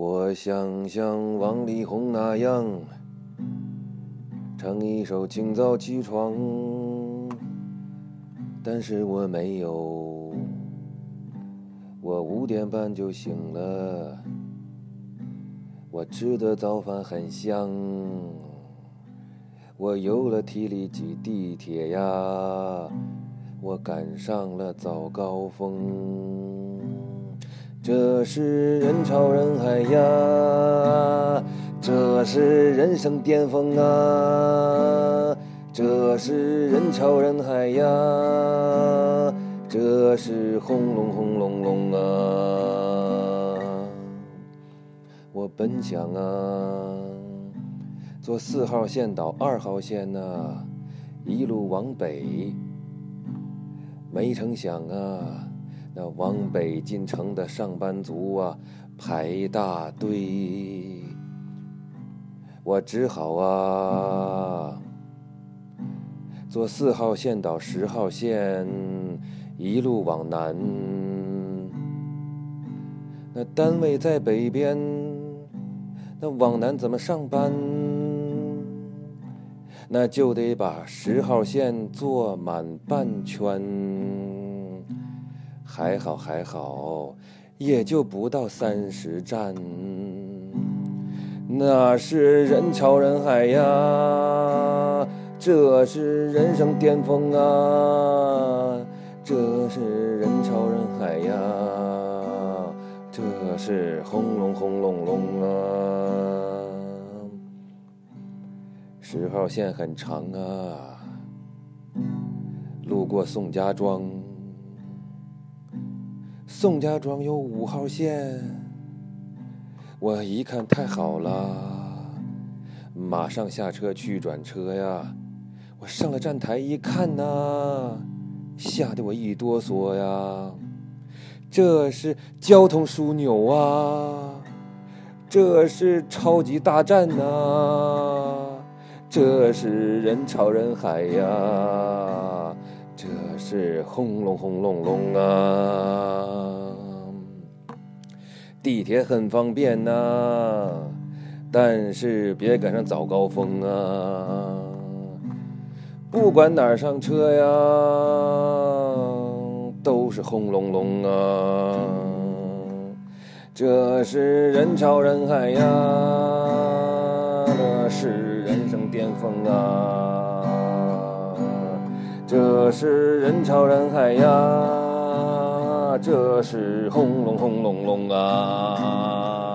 我想像王力宏那样，唱一首《清早起床》，但是我没有，我五点半就醒了，我吃的早饭很香，我有了体力挤地铁呀，我赶上了早高峰。这是人潮人海呀，这是人生巅峰啊！这是人潮人海呀，这是轰隆轰隆隆啊！我本想啊，坐四号线到二号线呐，一路往北，没成想啊。那往北进城的上班族啊，排大队，我只好啊，坐四号线到十号线，一路往南。那单位在北边，那往南怎么上班？那就得把十号线坐满半圈。还好还好，也就不到三十站。那是人潮人海呀，这是人生巅峰啊，这是人潮人海呀，这是轰隆轰隆隆啊。十号线很长啊，路过宋家庄。宋家庄有五号线，我一看太好了，马上下车去转车呀。我上了站台一看呐，吓得我一哆嗦呀。这是交通枢纽啊，这是超级大站呐，这是人潮人海呀。这是轰隆轰隆隆啊！地铁很方便呐，但是别赶上早高峰啊！不管哪儿上车呀，都是轰隆隆啊！这是人潮人海呀，这是人生巅峰啊！这是人潮人海呀，这是轰隆轰隆隆啊，